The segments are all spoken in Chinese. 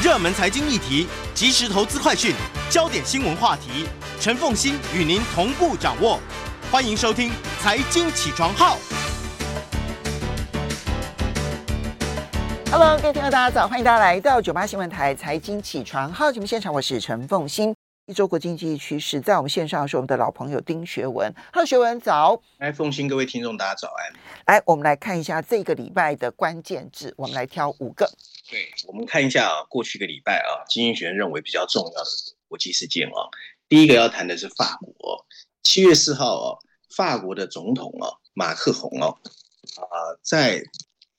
热门财经议题、即时投资快讯、焦点新闻话题，陈凤欣与您同步掌握。欢迎收听《财经起床号》。Hello，各位听众，大家早！欢迎大家来到九八新闻台《财经起床号》节目现场，我是陈凤欣。一周国经济趋势，在我们线上是我们的老朋友丁学文。Hello，学文早。来，凤欣，各位听众，大家早安。来，我们来看一下这个礼拜的关键字，我们来挑五个。对，我们看一下啊，过去一个礼拜啊，经济学人认为比较重要的国际事件啊，第一个要谈的是法国。七月四号啊，法国的总统啊，马克宏啊，啊，在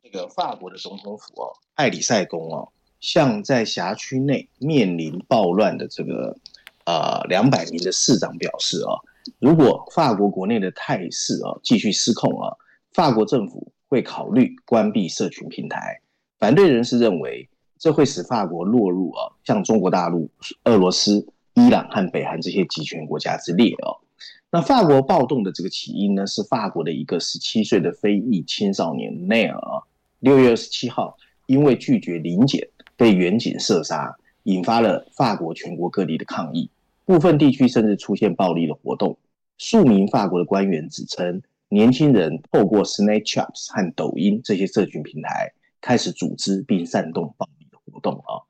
这个法国的总统府啊，艾里塞宫啊，向在辖区内面临暴乱的这个。呃，两百名的市长表示啊，如果法国国内的态势啊继续失控啊，法国政府会考虑关闭社群平台。反对人士认为，这会使法国落入啊像中国大陆、俄罗斯、伊朗和北韩这些集权国家之列哦。那法国暴动的这个起因呢，是法国的一个十七岁的非裔青少年内尔啊，六月二十七号因为拒绝临检被远警射杀，引发了法国全国各地的抗议。部分地区甚至出现暴力的活动。数名法国的官员指称，年轻人透过 Snapchat 和抖音这些社群平台开始组织并煽动暴力的活动啊。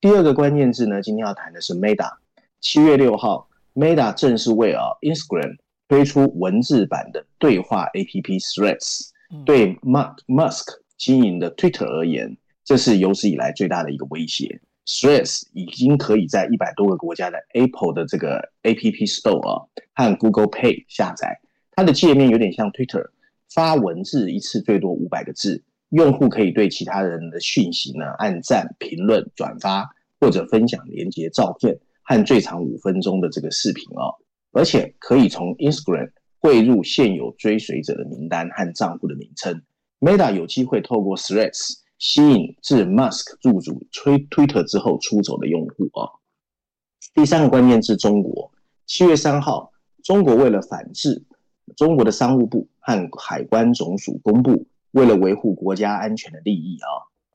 第二个关键字呢，今天要谈的是 Meta。七月六号，Meta 正式为啊 Instagram 推出文字版的对话 APP Threads。对 Mark Musk 经营的 Twitter 而言，这是有史以来最大的一个威胁。Threads 已经可以在一百多个国家的 Apple 的这个 App Store 啊和 Google Pay 下载。它的界面有点像 Twitter，发文字一次最多五百个字，用户可以对其他人的讯息呢按赞、评论、转发或者分享连结、照片和最长五分钟的这个视频哦。而且可以从 Instagram 汇入现有追随者的名单和账户的名称。Meta 有机会透过 Threads。吸引自 Musk 入主推 Twitter 之后出走的用户啊。第三个关键字中国。七月三号，中国为了反制，中国的商务部和海关总署公布，为了维护国家安全的利益啊，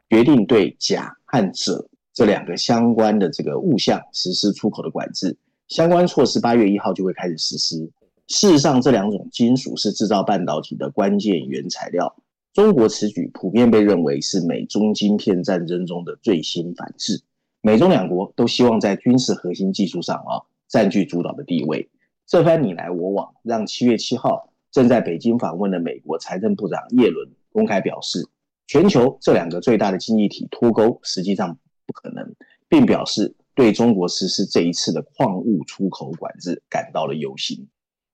决定对甲和鍺这两个相关的这个物项实施出口的管制。相关措施八月一号就会开始实施。事实上，这两种金属是制造半导体的关键原材料。中国此举普遍被认为是美中晶片战争中的最新反制。美中两国都希望在军事核心技术上啊占据主导的地位。这番你来我往，让七月七号正在北京访问的美国财政部长耶伦公开表示，全球这两个最大的经济体脱钩实际上不可能，并表示对中国实施这一次的矿物出口管制感到了忧心。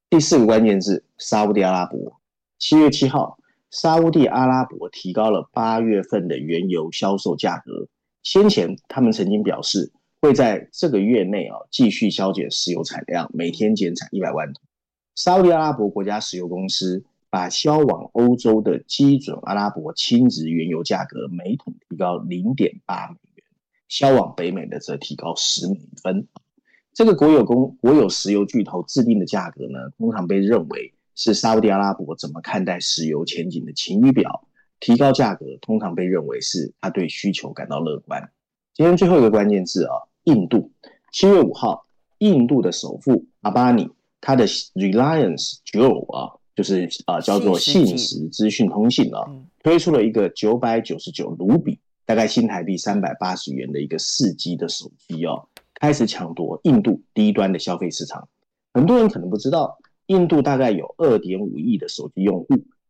第四个关键字：沙乌地阿拉伯。七月七号。沙乌地阿拉伯提高了八月份的原油销售价格。先前他们曾经表示会在这个月内啊继续削减石油产量，每天减产一百万桶。沙乌地阿拉伯国家石油公司把销往欧洲的基准阿拉伯轻质原油价格每桶提高零点八美元，销往北美的则提高十美分。这个国有公国有石油巨头制定的价格呢，通常被认为。是沙乌地阿拉伯怎么看待石油前景的晴雨表？提高价格通常被认为是他对需求感到乐观。今天最后一个关键字啊，印度。七月五号，印度的首富阿巴尼，他的 Reliance Jio 啊，就是啊叫做信实资讯通信啊，推出了一个九百九十九卢比，大概新台币三百八十元的一个四 G 的手机哦，开始抢夺印度低端的消费市场。很多人可能不知道。印度大概有二点五亿的手机用户，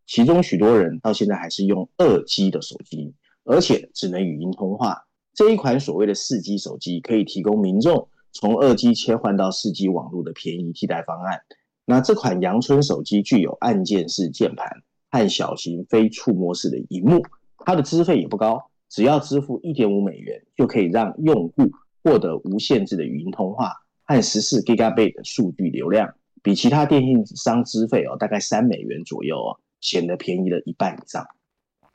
其中许多人到现在还是用二 G 的手机，而且只能语音通话。这一款所谓的四 G 手机可以提供民众从二 G 切换到四 G 网络的便宜替代方案。那这款阳春手机具有按键式键盘和小型非触摸式的荧幕，它的资费也不高，只要支付一点五美元就可以让用户获得无限制的语音通话和十四 Gigabit 的数据流量。比其他电信商资费哦，大概三美元左右哦，显得便宜了一半以上。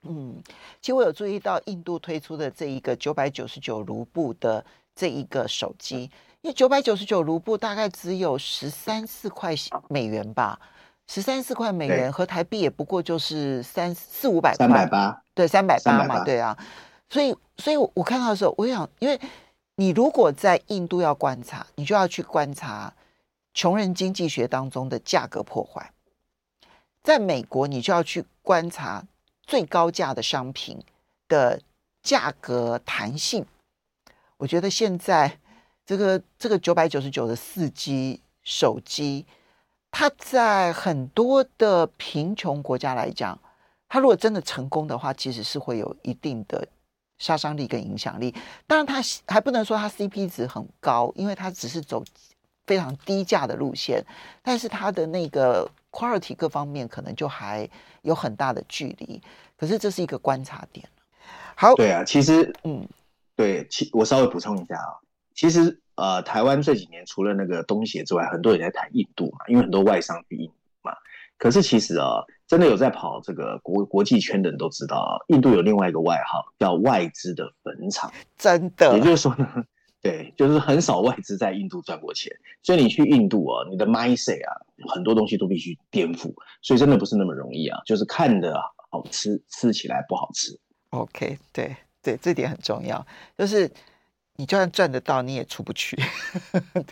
嗯，其实我有注意到印度推出的这一个九百九十九卢布的这一个手机，因为九百九十九卢布大概只有十三四块美元吧，十三四块美元和台币也不过就是三四五百块，三百八，对，三百八嘛，对啊。所以，所以我看到的时候，我想，因为你如果在印度要观察，你就要去观察穷人经济学当中的价格破坏；在美国，你就要去观察最高价的商品的价格弹性。我觉得现在这个这个九百九十九的四 G 手机，它在很多的贫穷国家来讲，它如果真的成功的话，其实是会有一定的。杀伤力跟影响力，当然它还不能说它 CP 值很高，因为它只是走非常低价的路线，但是它的那个 quality 各方面可能就还有很大的距离。可是这是一个观察点。好，对啊，其实，嗯，对，其我稍微补充一下啊，其实呃，台湾这几年除了那个东协之外，很多人在谈印度嘛，因为很多外商去印度嘛。可是其实啊。真的有在跑这个国国际圈的人都知道啊，印度有另外一个外号叫外资的坟场。真的，也就是说呢，对，就是很少外资在印度赚过钱。所以你去印度啊，你的 mindset 啊，很多东西都必须颠覆。所以真的不是那么容易啊，就是看的好吃，吃起来不好吃。OK，对对，这点很重要，就是。你就算赚得到，你也出不去。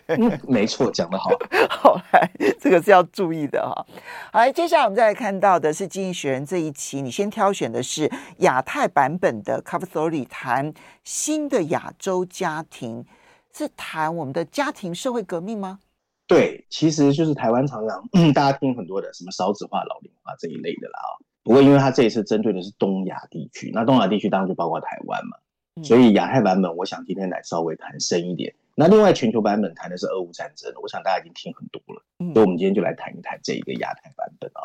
对，嗯、没错，讲得好。好来，这个是要注意的哈。好来，接下来我们再来看到的是《经济学人》这一期，你先挑选的是亚太版本的 Cover Story，谈新的亚洲家庭，是谈我们的家庭社会革命吗？对，其实就是台湾常常 大家听很多的什么少子化、老龄化这一类的啦。不过，因为它这一次针对的是东亚地区，那东亚地区当然就包括台湾嘛。所以亚太版本，我想今天来稍微谈深一点。那另外全球版本谈的是俄乌战争，我想大家已经听很多了。所以我们今天就来谈一谈这一个亚太版本啊。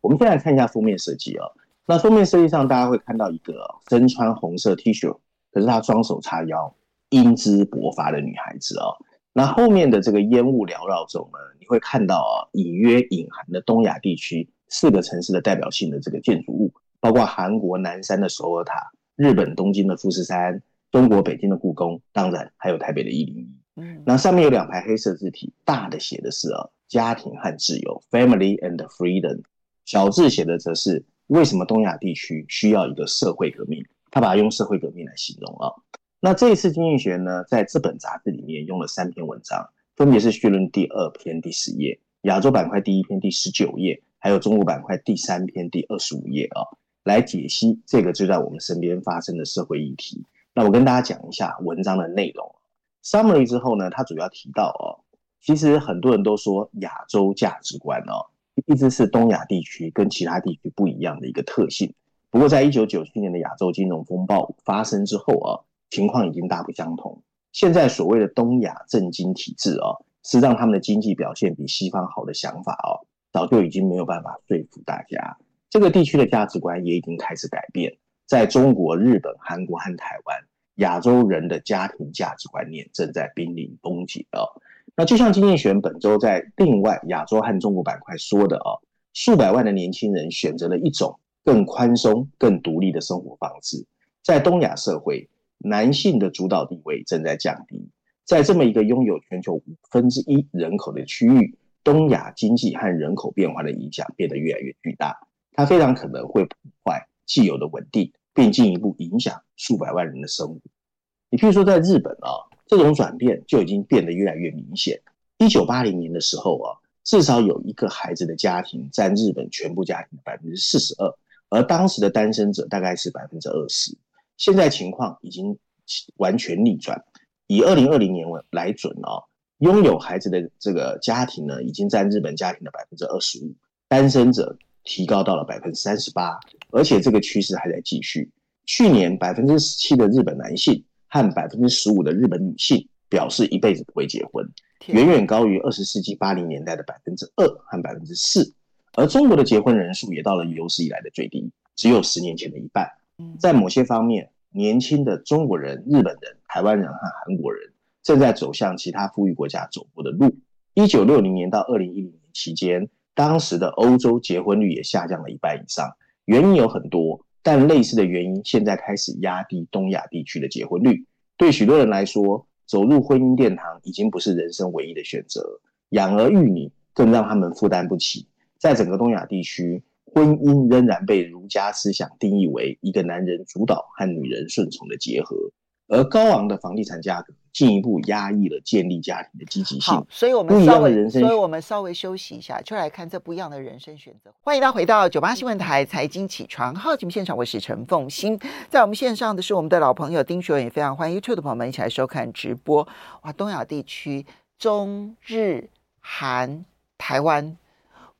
我们先来看一下封面设计啊。那封面设计上，大家会看到一个身穿红色 T 恤，可是她双手叉腰、英姿勃发的女孩子啊。那后面的这个烟雾缭绕中呢，你会看到啊，隐约隐含的东亚地区四个城市的代表性的这个建筑物，包括韩国南山的首尔塔。日本东京的富士山，中国北京的故宫，当然还有台北的一零一。嗯，那上面有两排黑色字体，大的写的是啊，家庭和自由 （Family and Freedom），小字写的则是为什么东亚地区需要一个社会革命？他把它用社会革命来形容啊。那这一次经济学呢，在这本杂志里面用了三篇文章，分别是序论第二篇第十页，亚洲板块第一篇第十九页，还有中国板块第三篇第二十五页啊。来解析这个就在我们身边发生的社会议题。那我跟大家讲一下文章的内容。Summary 之后呢，他主要提到哦，其实很多人都说亚洲价值观哦，一直是东亚地区跟其他地区不一样的一个特性。不过，在一九九七年的亚洲金融风暴发生之后啊，情况已经大不相同。现在所谓的东亚政经体制啊，是让他们的经济表现比西方好的想法哦，早就已经没有办法说服大家。这个地区的价值观也已经开始改变，在中国、日本、韩国和台湾，亚洲人的家庭价值观念正在濒临崩解哦。那就像经济学本周在另外亚洲和中国板块说的哦，数百万的年轻人选择了一种更宽松、更独立的生活方式。在东亚社会，男性的主导地位正在降低。在这么一个拥有全球五分之一人口的区域，东亚经济和人口变化的影响变得越来越巨大。它非常可能会破坏既有的稳定，并进一步影响数百万人的生活。你譬如说，在日本啊，这种转变就已经变得越来越明显。一九八零年的时候啊，至少有一个孩子的家庭占日本全部家庭的百分之四十二，而当时的单身者大概是百分之二十。现在情况已经完全逆转，以二零二零年为来准啊，拥有孩子的这个家庭呢，已经占日本家庭的百分之二十五，单身者。提高到了百分之三十八，而且这个趋势还在继续。去年百分之十七的日本男性和百分之十五的日本女性表示一辈子不会结婚，远远高于二十世纪八零年代的百分之二和百分之四。而中国的结婚人数也到了有史以来的最低，只有十年前的一半。在某些方面，年轻的中国人、日本人、台湾人和韩国人正在走向其他富裕国家走过的路。一九六零年到二零一零年期间。当时的欧洲结婚率也下降了一半以上，原因有很多，但类似的原因现在开始压低东亚地区的结婚率。对许多人来说，走入婚姻殿堂已经不是人生唯一的选择，养儿育女更让他们负担不起。在整个东亚地区，婚姻仍然被儒家思想定义为一个男人主导和女人顺从的结合，而高昂的房地产价格进一步压抑了建立家庭的积极性。好，所以我们稍微，所以我们稍微休息一下，就来看这不一样的人生选择。欢迎大家回到九八新闻台财经起床号节目现场，我是陈凤欣，在我们线上的是我们的老朋友丁学文，也非常欢迎 YouTube 的朋友们一起来收看直播。哇，东亚地区中日韩台湾。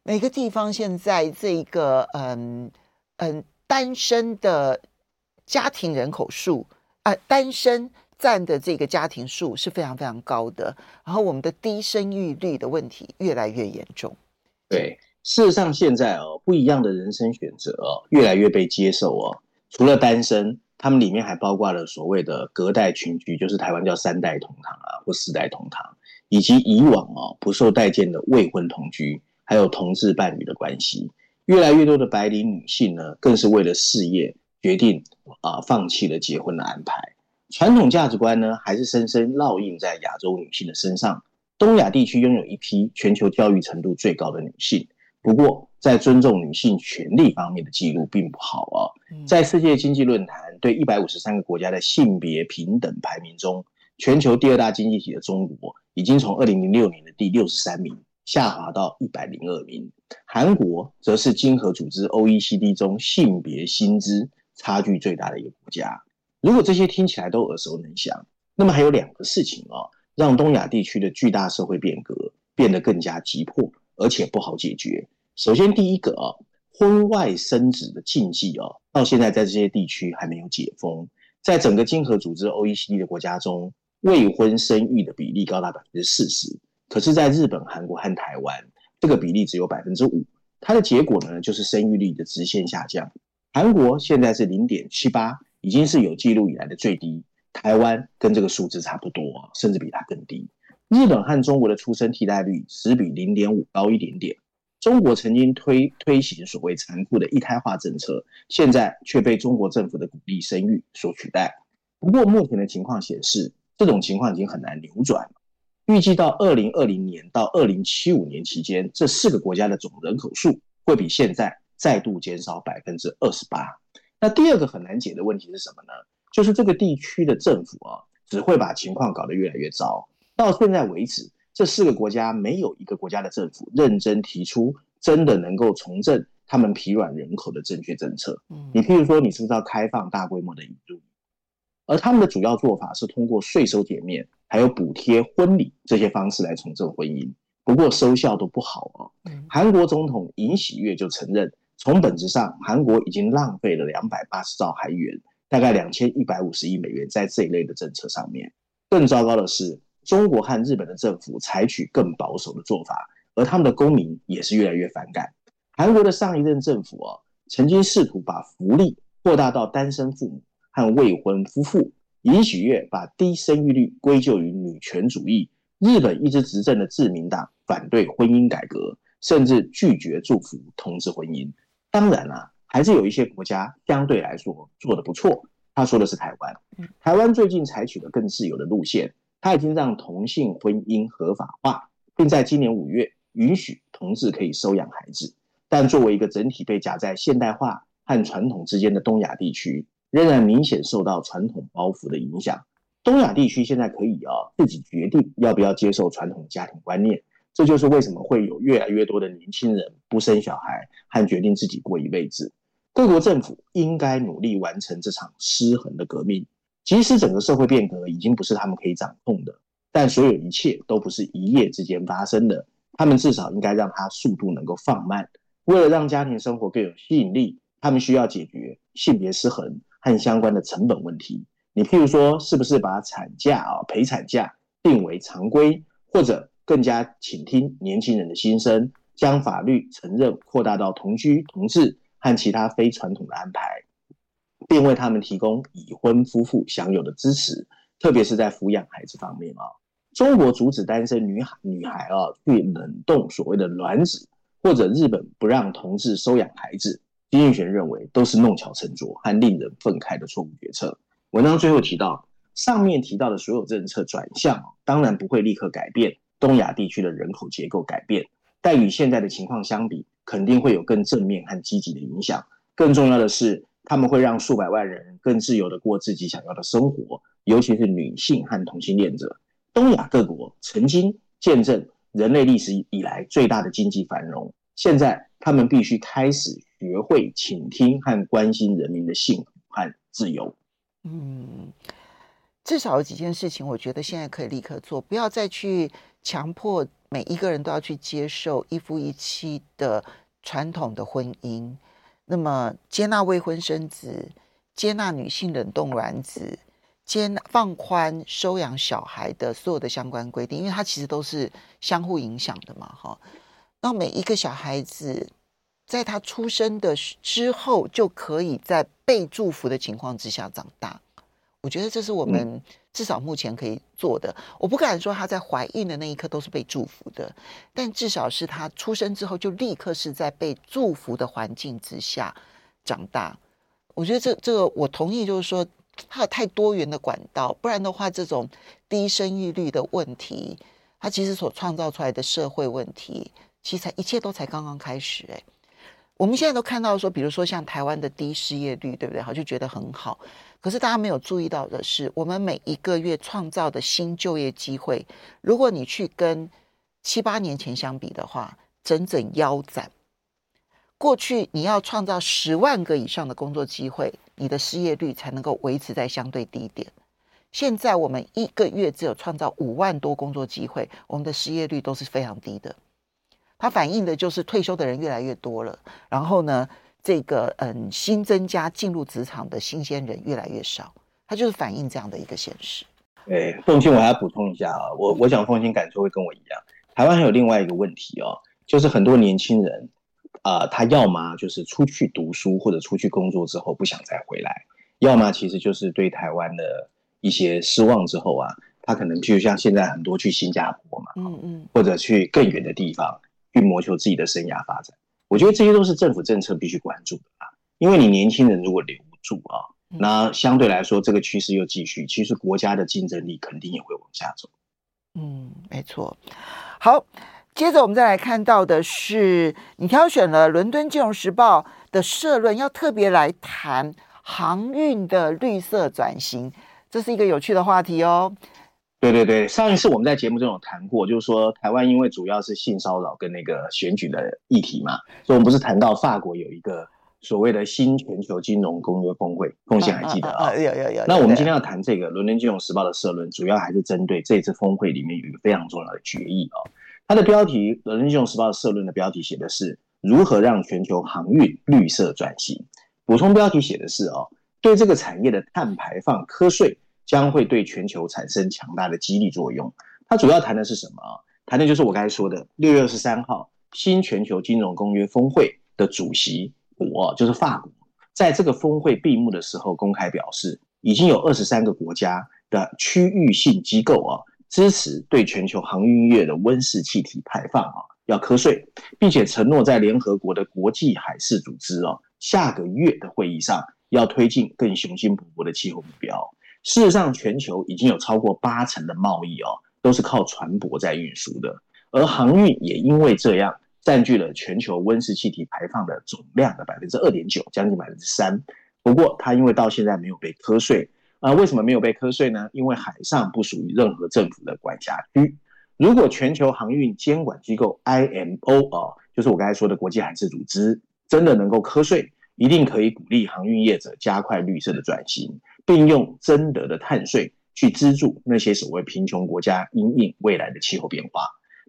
每个地方现在这一个嗯嗯单身的家庭人口数啊、呃，单身占的这个家庭数是非常非常高的，然后我们的低生育率的问题越来越严重。对，事实上现在哦，不一样的人生选择哦，越来越被接受哦。除了单身，他们里面还包括了所谓的隔代群居，就是台湾叫三代同堂啊，或四代同堂，以及以往哦不受待见的未婚同居。还有同志伴侣的关系，越来越多的白领女性呢，更是为了事业决定啊、呃，放弃了结婚的安排。传统价值观呢，还是深深烙印在亚洲女性的身上。东亚地区拥有一批全球教育程度最高的女性，不过在尊重女性权利方面的记录并不好啊。在世界经济论坛对一百五十三个国家的性别平等排名中，全球第二大经济体的中国，已经从二零零六年的第六十三名。下滑到一百零二名，韩国则是经合组织 OECD 中性别薪资差距最大的一个国家。如果这些听起来都耳熟能详，那么还有两个事情哦，让东亚地区的巨大社会变革变得更加急迫，而且不好解决。首先，第一个啊，婚外生子的禁忌哦，到现在在这些地区还没有解封。在整个经合组织 OECD 的国家中，未婚生育的比例高达百分之四十。可是，在日本、韩国和台湾，这个比例只有百分之五。它的结果呢，就是生育率的直线下降。韩国现在是零点七八，已经是有记录以来的最低。台湾跟这个数字差不多，甚至比它更低。日本和中国的出生替代率只比零点五高一点点。中国曾经推推行所谓残酷的一胎化政策，现在却被中国政府的鼓励生育所取代。不过，目前的情况显示，这种情况已经很难扭转。预计到二零二零年到二零七五年期间，这四个国家的总人口数会比现在再度减少百分之二十八。那第二个很难解的问题是什么呢？就是这个地区的政府啊，只会把情况搞得越来越糟。到现在为止，这四个国家没有一个国家的政府认真提出真的能够重振他们疲软人口的正确政策。你譬如说，你是不是要开放大规模的引入？而他们的主要做法是通过税收减免，还有补贴婚礼这些方式来重振婚姻，不过收效都不好啊。韩国总统尹喜月就承认，从本质上，韩国已经浪费了两百八十兆韩元，大概两千一百五十亿美元在这一类的政策上面。更糟糕的是，中国和日本的政府采取更保守的做法，而他们的公民也是越来越反感。韩国的上一任政府哦，曾经试图把福利扩大到单身父母。和未婚夫妇，尹喜悦把低生育率归咎于女权主义。日本一直执政的自民党反对婚姻改革，甚至拒绝祝福同志婚姻。当然啦、啊，还是有一些国家相对来说做得不错。他说的是台湾，台湾最近采取了更自由的路线，他已经让同性婚姻合法化，并在今年五月允许同志可以收养孩子。但作为一个整体被夹在现代化和传统之间的东亚地区，仍然明显受到传统包袱的影响。东亚地区现在可以啊自己决定要不要接受传统家庭观念，这就是为什么会有越来越多的年轻人不生小孩和决定自己过一辈子。各国政府应该努力完成这场失衡的革命。即使整个社会变革已经不是他们可以掌控的，但所有一切都不是一夜之间发生的。他们至少应该让它速度能够放慢。为了让家庭生活更有吸引力，他们需要解决性别失衡。和相关的成本问题，你譬如说，是不是把产假啊、陪产假定为常规，或者更加倾听年轻人的心声，将法律承认扩大到同居、同志和其他非传统的安排，并为他们提供已婚夫妇享有的支持，特别是在抚养孩子方面啊。中国阻止单身女孩女孩啊去冷冻所谓的卵子，或者日本不让同志收养孩子。丁玉璇认为都是弄巧成拙和令人愤慨的错误决策。文章最后提到，上面提到的所有政策转向，当然不会立刻改变东亚地区的人口结构改变，但与现在的情况相比，肯定会有更正面和积极的影响。更重要的是，他们会让数百万人更自由地过自己想要的生活，尤其是女性和同性恋者。东亚各国曾经见证人类历史以来最大的经济繁荣，现在他们必须开始学会倾听和关心人民的幸福和自由。嗯，至少有几件事情，我觉得现在可以立刻做，不要再去强迫每一个人都要去接受一夫一妻的传统的婚姻。那么，接纳未婚生子，接纳女性冷冻卵子，接纳放宽收养小孩的所有的相关规定，因为它其实都是相互影响的嘛，哈。那每一个小孩子，在他出生的之后，就可以在被祝福的情况之下长大。我觉得这是我们至少目前可以做的。我不敢说她在怀孕的那一刻都是被祝福的，但至少是她出生之后就立刻是在被祝福的环境之下长大。我觉得这这个我同意，就是说它有太多元的管道，不然的话，这种低生育率的问题，它其实所创造出来的社会问题，其实才一切都才刚刚开始。哎，我们现在都看到说，比如说像台湾的低失业率，对不对？好，就觉得很好。可是大家没有注意到的是，我们每一个月创造的新就业机会，如果你去跟七八年前相比的话，整整腰斩。过去你要创造十万个以上的工作机会，你的失业率才能够维持在相对低点。现在我们一个月只有创造五万多工作机会，我们的失业率都是非常低的。它反映的就是退休的人越来越多了。然后呢，这个嗯，新增加进入职场的新鲜人越来越少，它就是反映这样的一个现实。对，凤馨，我还要补充一下啊，我我想凤馨感受会跟我一样。台湾还有另外一个问题哦，就是很多年轻人啊、呃，他要么就是出去读书或者出去工作之后不想再回来，要么其实就是对台湾的一些失望之后啊，他可能就像现在很多去新加坡嘛，嗯嗯，或者去更远的地方去谋求自己的生涯发展。我觉得这些都是政府政策必须关注的啊，因为你年轻人如果留不住啊，那相对来说这个趋势又继续，其实国家的竞争力肯定也会往下走。嗯，没错。好，接着我们再来看到的是，你挑选了《伦敦金融时报》的社论，要特别来谈航运的绿色转型，这是一个有趣的话题哦。对对对，上一次我们在节目中有谈过，就是说台湾因为主要是性骚扰跟那个选举的议题嘛，所以我们不是谈到法国有一个所谓的新全球金融公约峰会，凤馨还记得啊？有有有。那我们今天要谈这个《伦敦金融时报》的社论，主要还是针对这次峰会里面有一个非常重要的决议啊。它的标题，《伦敦金融时报》的社论的标题写的是如何让全球航运绿色转型，补充标题写的是哦，对这个产业的碳排放课税。将会对全球产生强大的激励作用。它主要谈的是什么？谈的就是我刚才说的六月二十三号新全球金融公约峰会的主席国，就是法国，在这个峰会闭幕的时候公开表示，已经有二十三个国家的区域性机构啊支持对全球航运业的温室气体排放啊要课税，并且承诺在联合国的国际海事组织啊下个月的会议上要推进更雄心勃勃的气候目标。事实上，全球已经有超过八成的贸易哦，都是靠船舶在运输的，而航运也因为这样占据了全球温室气体排放的总量的百分之二点九，将近百分之三。不过，它因为到现在没有被课税啊，为什么没有被课税呢？因为海上不属于任何政府的管辖区。如果全球航运监管机构 IMO 啊，就是我刚才说的国际海事组织，真的能够课税，一定可以鼓励航运业者加快绿色的转型。并用征得的碳税去资助那些所谓贫穷国家因应未来的气候变化。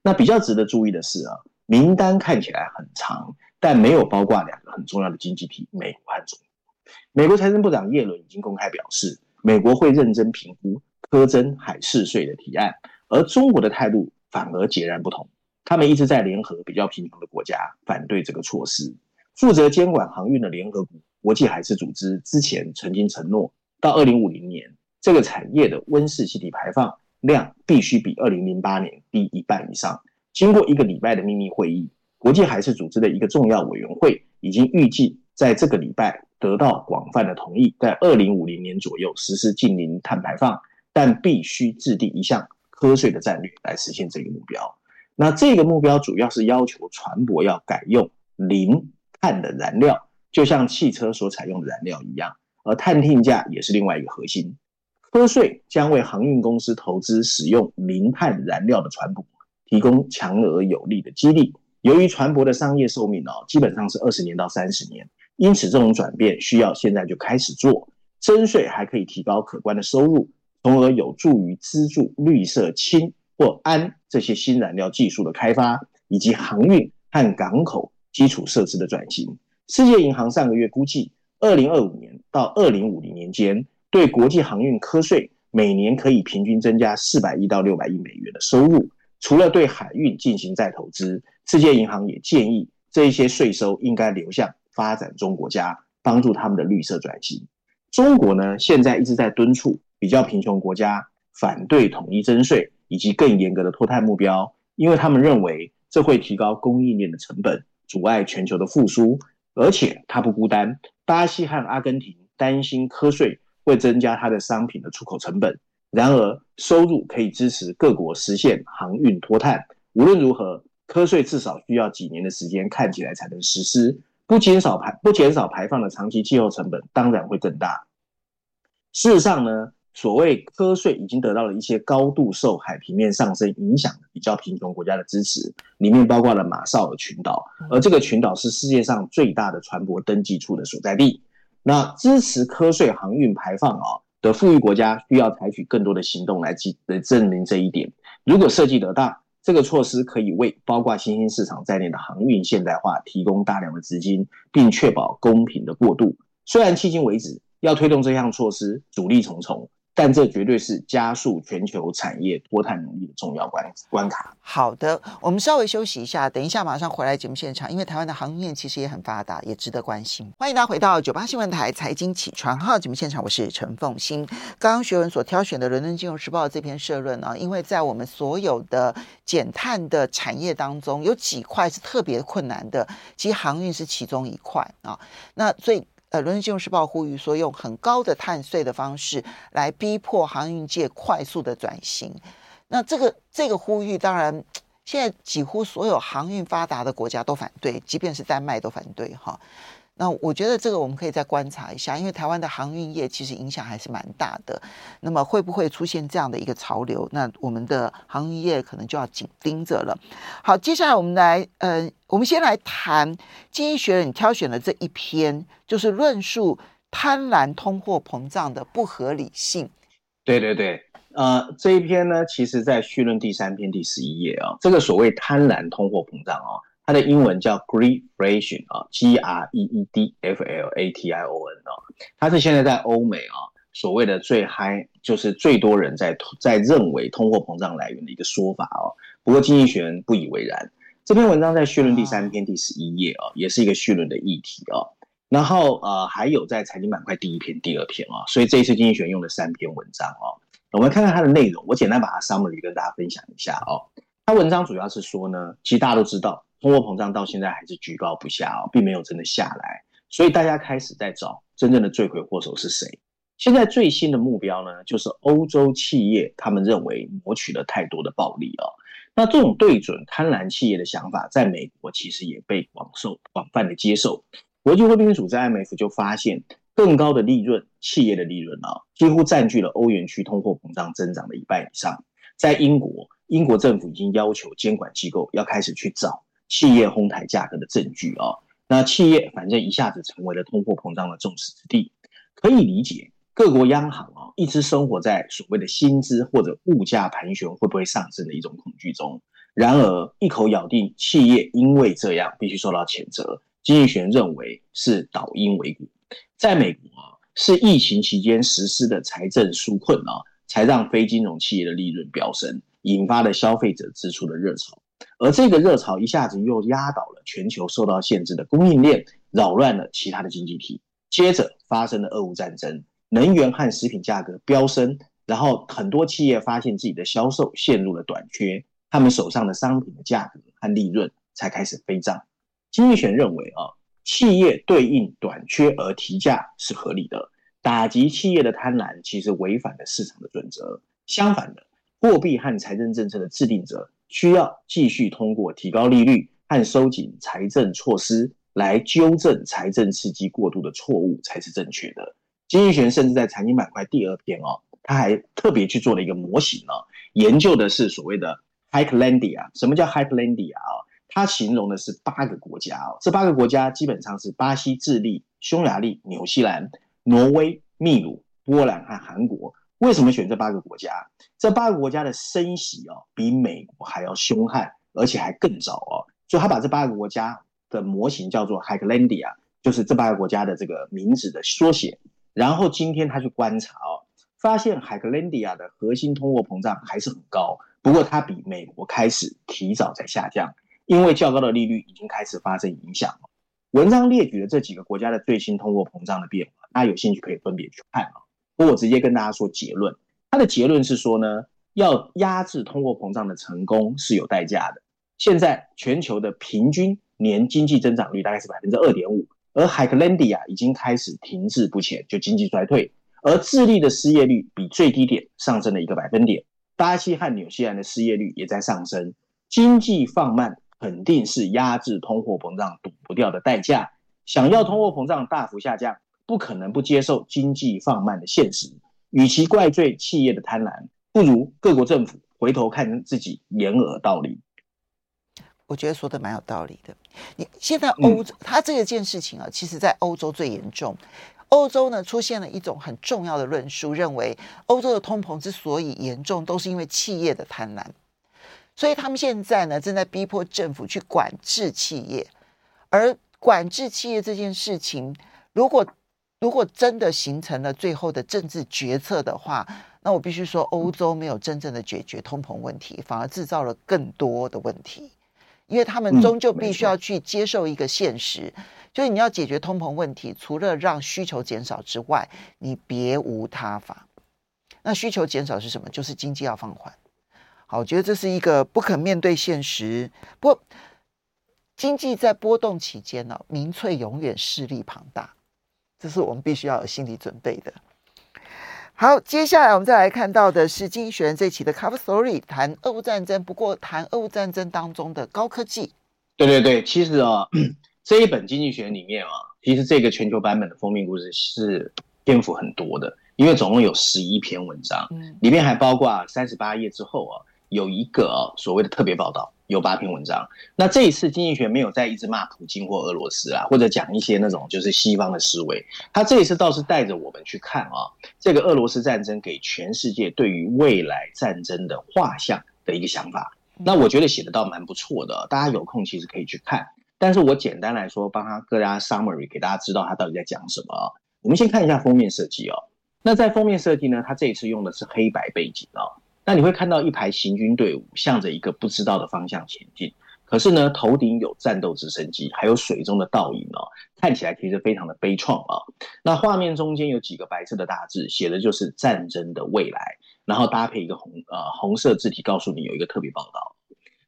那比较值得注意的是啊，名单看起来很长，但没有包括两个很重要的经济体——美国和中国。美国财政部长耶伦已经公开表示，美国会认真评估苛征海事税的提案，而中国的态度反而截然不同。他们一直在联合比较贫穷的国家反对这个措施。负责监管航运的联合国国际海事组织之前曾经承诺。到二零五零年，这个产业的温室气体排放量必须比二零零八年低一半以上。经过一个礼拜的秘密会议，国际海事组织的一个重要委员会已经预计在这个礼拜得到广泛的同意，在二零五零年左右实施近零碳排放，但必须制定一项课税的战略来实现这个目标。那这个目标主要是要求船舶要改用零碳的燃料，就像汽车所采用的燃料一样。而碳定价也是另外一个核心。科税将为航运公司投资使用零碳燃料的船舶提供强而有力的激励。由于船舶的商业寿命哦，基本上是二十年到三十年，因此这种转变需要现在就开始做。征税还可以提高可观的收入，从而有助于资助绿色氢或氨这些新燃料技术的开发，以及航运和港口基础设施的转型。世界银行上个月估计，二零二五年到二零五零年间，对国际航运科税每年可以平均增加四百亿到六百亿美元的收入。除了对海运进行再投资，世界银行也建议这一些税收应该流向发展中国家，帮助他们的绿色转型。中国呢，现在一直在敦促比较贫穷国家反对统一征税以及更严格的脱碳目标，因为他们认为这会提高供应链的成本，阻碍全球的复苏。而且它不孤单，巴西和阿根廷担心科税会增加它的商品的出口成本。然而，收入可以支持各国实现航运脱碳。无论如何，科税至少需要几年的时间，看起来才能实施。不减少排不减少排放的长期气候成本，当然会更大。事实上呢，所谓科税已经得到了一些高度受海平面上升影响的比较贫穷国家的支持，里面包括了马绍尔群岛，而这个群岛是世界上最大的船舶登记处的所在地。那支持科税航运排放啊的富裕国家，需要采取更多的行动来记来证明这一点。如果设计得当，这个措施可以为包括新兴市场在内的航运现代化提供大量的资金，并确保公平的过渡。虽然迄今为止要推动这项措施阻力重重。但这绝对是加速全球产业脱碳能力的重要关关卡。好的，我们稍微休息一下，等一下马上回来节目现场。因为台湾的航运业其实也很发达，也值得关心。欢迎大家回到九八新闻台财经起床号节目现场，我是陈凤欣。刚刚学文所挑选的《伦敦金融时报》这篇社论呢，因为在我们所有的减碳的产业当中，有几块是特别困难的，其实航运是其中一块啊。那所以。呃，《伦敦金融时报》呼吁说，用很高的碳税的方式来逼迫航运界快速的转型。那这个这个呼吁，当然现在几乎所有航运发达的国家都反对，即便是丹麦都反对哈。那我觉得这个我们可以再观察一下，因为台湾的航运业其实影响还是蛮大的。那么会不会出现这样的一个潮流？那我们的航运业可能就要紧盯着了。好，接下来我们来，呃，我们先来谈《经济学人》挑选的这一篇，就是论述贪婪通货膨胀的不合理性。对对对，呃，这一篇呢，其实在序论第三篇第十一页啊、哦，这个所谓贪婪通货膨胀啊、哦。它的英文叫 Greedflation 啊，G R E E D F L A T I O N 啊，它是现在在欧美啊所谓的最嗨，就是最多人在在认为通货膨胀来源的一个说法哦。不过经济学人不以为然。这篇文章在序论第三篇第十一页啊，也是一个序论的议题啊。然后呃，还有在财经板块第一篇、第二篇啊，所以这一次经济学人用了三篇文章啊。我们看看它的内容，我简单把它 summary 跟大家分享一下哦。它文章主要是说呢，其实大家都知道。通货膨胀到现在还是居高不下哦，并没有真的下来，所以大家开始在找真正的罪魁祸首是谁。现在最新的目标呢，就是欧洲企业，他们认为谋取了太多的暴利哦。那这种对准贪婪企业的想法，在美国其实也被广受广泛的接受。国际货币组织 IMF 就发现，更高的利润，企业的利润啊，几乎占据了欧元区通货膨胀增长的一半以上。在英国，英国政府已经要求监管机构要开始去找。企业哄抬价格的证据、哦，那企业反正一下子成为了通货膨胀的众矢之的，可以理解各国央行啊、哦、一直生活在所谓的薪资或者物价盘旋会不会上升的一种恐惧中。然而一口咬定企业因为这样必须受到谴责，经济学认为是倒因为果。在美国啊，是疫情期间实施的财政纾困啊，才让非金融企业的利润飙升，引发了消费者支出的热潮。而这个热潮一下子又压倒了全球受到限制的供应链，扰乱了其他的经济体。接着发生了俄乌战争，能源和食品价格飙升，然后很多企业发现自己的销售陷入了短缺，他们手上的商品的价格和利润才开始飞涨。经济学认为啊，企业对应短缺而提价是合理的，打击企业的贪婪其实违反了市场的准则。相反的，货币和财政政策的制定者。需要继续通过提高利率和收紧财政措施来纠正财政刺激过度的错误才是正确的。经济学甚至在财经板块第二篇哦，他还特别去做了一个模型哦，研究的是所谓的 Highlandia。什么叫 Highlandia 啊？它形容的是八个国家哦，这八个国家基本上是巴西、智利、匈牙利、纽西兰、挪威、秘鲁、波兰和韩国。为什么选这八个国家？这八个国家的升息哦，比美国还要凶悍，而且还更早哦。所以他把这八个国家的模型叫做 h i g l a n d i a 就是这八个国家的这个名字的缩写。然后今天他去观察哦，发现 h i g l a n d i a 的核心通货膨胀还是很高，不过它比美国开始提早在下降，因为较高的利率已经开始发生影响了。文章列举了这几个国家的最新通货膨胀的变化，大家有兴趣可以分别去看啊。我直接跟大家说结论，他的结论是说呢，要压制通货膨胀的成功是有代价的。现在全球的平均年经济增长率大概是百分之二点五。而海克兰迪亚已经开始停滞不前，就经济衰退。而智利的失业率比最低点上升了一个百分点，巴西和纽西兰的失业率也在上升。经济放慢肯定是压制通货膨胀躲不掉的代价。想要通货膨胀大幅下降，不可能不接受经济放慢的现实。与其怪罪企业的贪婪，不如各国政府回头看自己掩耳盗铃。我觉得说的蛮有道理的。你现在欧洲，它这件事情啊，其实在欧洲最严重。欧洲呢，出现了一种很重要的论述，认为欧洲的通膨之所以严重，都是因为企业的贪婪。所以他们现在呢，正在逼迫政府去管制企业。而管制企业这件事情，如果如果真的形成了最后的政治决策的话，那我必须说，欧洲没有真正的解决通膨问题，反而制造了更多的问题。因为他们终究必须要去接受一个现实，嗯、就是你要解决通膨问题，除了让需求减少之外，你别无他法。那需求减少是什么？就是经济要放缓。好，我觉得这是一个不可面对现实。不过，经济在波动期间呢，民粹永远势力庞大，这是我们必须要有心理准备的。好，接下来我们再来看到的是《经济学人》这期的 Cover Story，谈俄乌战争。不过，谈俄乌战争当中的高科技。对对对，其实啊、哦，这一本《经济学人》里面啊，其实这个全球版本的封面故事是篇幅很多的，因为总共有十一篇文章，里面还包括三十八页之后啊，有一个、啊、所谓的特别报道。有八篇文章，那这一次经济学没有再一直骂普京或俄罗斯啊，或者讲一些那种就是西方的思维，他这一次倒是带着我们去看啊，这个俄罗斯战争给全世界对于未来战争的画像的一个想法。那我觉得写的倒蛮不错的，大家有空其实可以去看。但是我简单来说，帮他各家 summary 给大家知道他到底在讲什么啊。我们先看一下封面设计哦。那在封面设计呢，他这一次用的是黑白背景啊。那你会看到一排行军队伍向着一个不知道的方向前进，可是呢，头顶有战斗直升机，还有水中的倒影哦，看起来其实非常的悲怆啊。那画面中间有几个白色的大字，写的就是战争的未来，然后搭配一个红呃红色字体，告诉你有一个特别报道。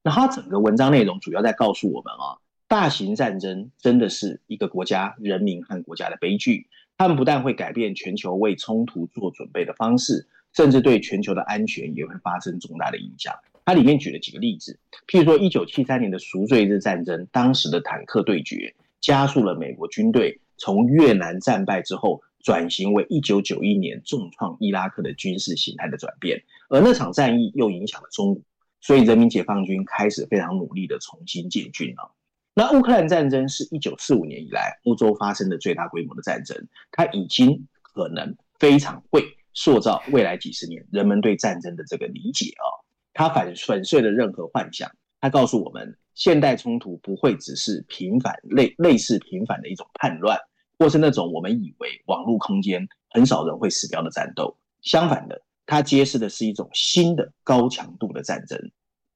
那它整个文章内容主要在告诉我们啊，大型战争真的是一个国家、人民和国家的悲剧，他们不但会改变全球为冲突做准备的方式。甚至对全球的安全也会发生重大的影响。它里面举了几个例子，譬如说，一九七三年的赎罪日战争，当时的坦克对决加速了美国军队从越南战败之后转型为一九九一年重创伊拉克的军事形态的转变，而那场战役又影响了中国，所以人民解放军开始非常努力的重新建军了。那乌克兰战争是一九四五年以来欧洲发生的最大规模的战争，它已经可能非常贵。塑造未来几十年人们对战争的这个理解啊，它粉粉碎了任何幻想。它告诉我们，现代冲突不会只是平凡类类似平凡的一种叛乱，或是那种我们以为网络空间很少人会死掉的战斗。相反的，它揭示的是一种新的高强度的战争。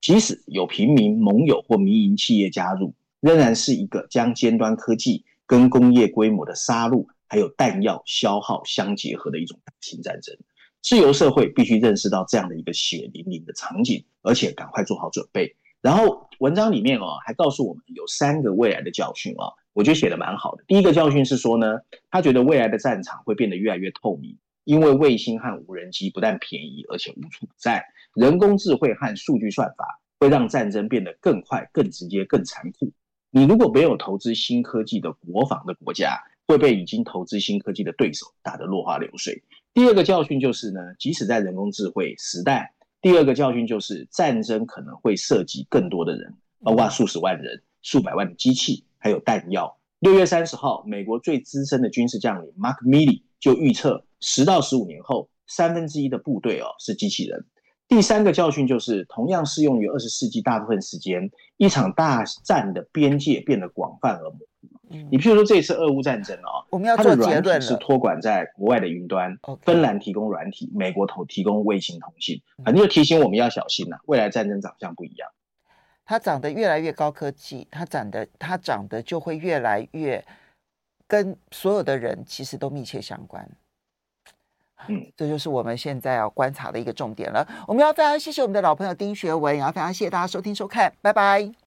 即使有平民盟友或民营企业加入，仍然是一个将尖端科技跟工业规模的杀戮。还有弹药消耗相结合的一种大型战争，自由社会必须认识到这样的一个血淋淋的场景，而且赶快做好准备。然后文章里面哦，还告诉我们有三个未来的教训啊，我觉得写得蛮好的。第一个教训是说呢，他觉得未来的战场会变得越来越透明，因为卫星和无人机不但便宜，而且无处不在，人工智慧和数据算法会让战争变得更快、更直接、更残酷。你如果没有投资新科技的国防的国家，会被已经投资新科技的对手打得落花流水。第二个教训就是呢，即使在人工智慧时代，第二个教训就是战争可能会涉及更多的人，包括数十万人、数百万的机器，还有弹药。六月三十号，美国最资深的军事将领 Mark Milley 就预测，十到十五年后，三分之一的部队哦是机器人。第三个教训就是，同样适用于二十世纪大部分时间，一场大战的边界变得广泛而模。嗯，你譬如说这次俄乌战争哦，我们要做结论是托管在国外的云端芬兰提供软体，美国投提供卫星通信，反正就提醒我们要小心呐、啊，未来战争长相不一样。它长得越来越高科技，它长得它长得就会越来越跟所有的人其实都密切相关。嗯，这就是我们现在要观察的一个重点了。我们要非常谢谢我们的老朋友丁学文，也要非常谢谢大家收听收看，拜拜。